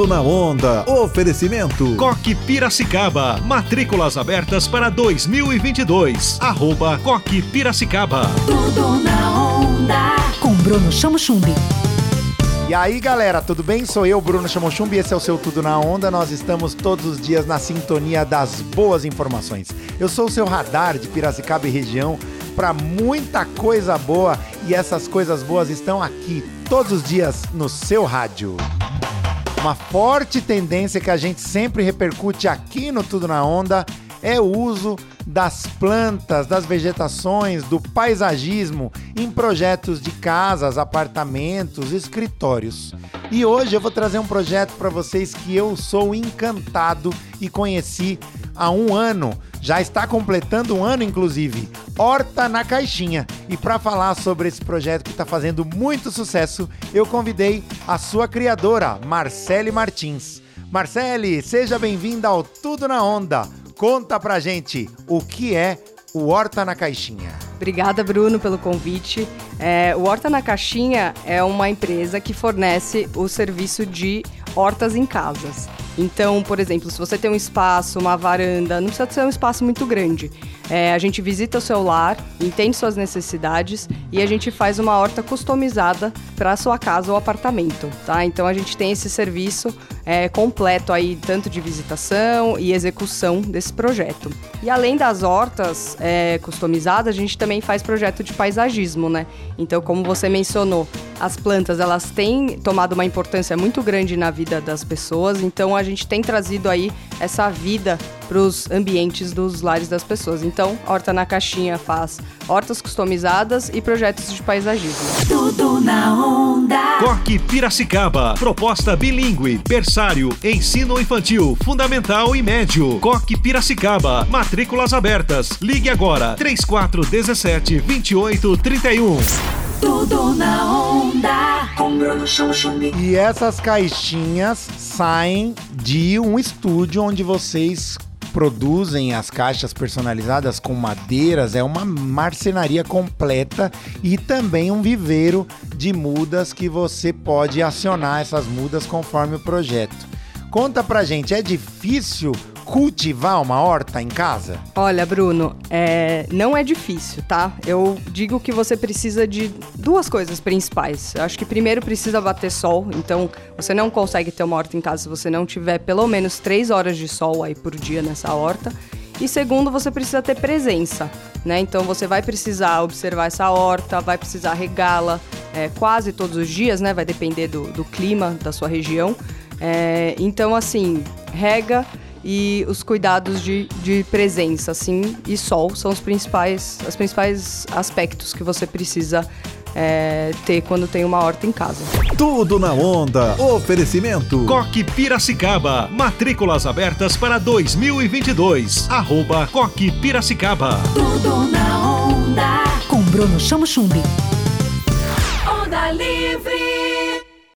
Tudo na onda. Oferecimento. Coque Piracicaba. Matrículas abertas para 2022. Arroba Coque Piracicaba. Tudo na onda. Com Bruno Chamo Chumbi. E aí, galera, tudo bem? Sou eu, Bruno Chamochumbi, esse é o seu Tudo na Onda. Nós estamos todos os dias na sintonia das boas informações. Eu sou o seu radar de Piracicaba e região para muita coisa boa e essas coisas boas estão aqui todos os dias no seu rádio. Uma forte tendência que a gente sempre repercute aqui no Tudo na Onda é o uso das plantas, das vegetações, do paisagismo em projetos de casas, apartamentos, escritórios. E hoje eu vou trazer um projeto para vocês que eu sou encantado e conheci há um ano. Já está completando um ano, inclusive. Horta na Caixinha. E para falar sobre esse projeto que está fazendo muito sucesso, eu convidei a sua criadora, Marcele Martins. Marcele, seja bem-vinda ao Tudo na Onda. Conta pra gente o que é o Horta na Caixinha. Obrigada, Bruno, pelo convite. É, o Horta na Caixinha é uma empresa que fornece o serviço de hortas em casas. Então, por exemplo, se você tem um espaço, uma varanda, não precisa ser um espaço muito grande. É, a gente visita o seu lar, entende suas necessidades e a gente faz uma horta customizada para sua casa ou apartamento, tá? Então a gente tem esse serviço é, completo aí, tanto de visitação e execução desse projeto. E além das hortas é, customizadas, a gente também faz projeto de paisagismo, né? Então, como você mencionou, as plantas elas têm tomado uma importância muito grande na vida das pessoas, então a gente tem trazido aí essa vida para os ambientes dos lares das pessoas. Então, Horta na Caixinha faz hortas customizadas e projetos de paisagismo. Tudo na onda. Coque Piracicaba. Proposta bilíngue, berçário, ensino infantil, fundamental e médio. Coque Piracicaba. Matrículas abertas. Ligue agora. 3417 2831. Tudo na onda. E essas caixinhas saem de um estúdio onde vocês produzem as caixas personalizadas com madeiras, é uma marcenaria completa e também um viveiro de mudas que você pode acionar essas mudas conforme o projeto. Conta pra gente, é difícil cultivar uma horta em casa? Olha, Bruno, é, não é difícil, tá? Eu digo que você precisa de duas coisas principais. Eu acho que primeiro precisa bater sol, então você não consegue ter uma horta em casa se você não tiver pelo menos três horas de sol aí por dia nessa horta. E segundo, você precisa ter presença, né? Então você vai precisar observar essa horta, vai precisar regá-la é, quase todos os dias, né? Vai depender do, do clima da sua região. É, então, assim, rega e os cuidados de, de presença, assim, e sol são os principais, os principais aspectos que você precisa é, ter quando tem uma horta em casa. Tudo na onda. Oferecimento. Coque Piracicaba. Matrículas abertas para 2022. Arroba Coque Piracicaba. Tudo na onda. Com Bruno Chamo Chumbi. Onda livre.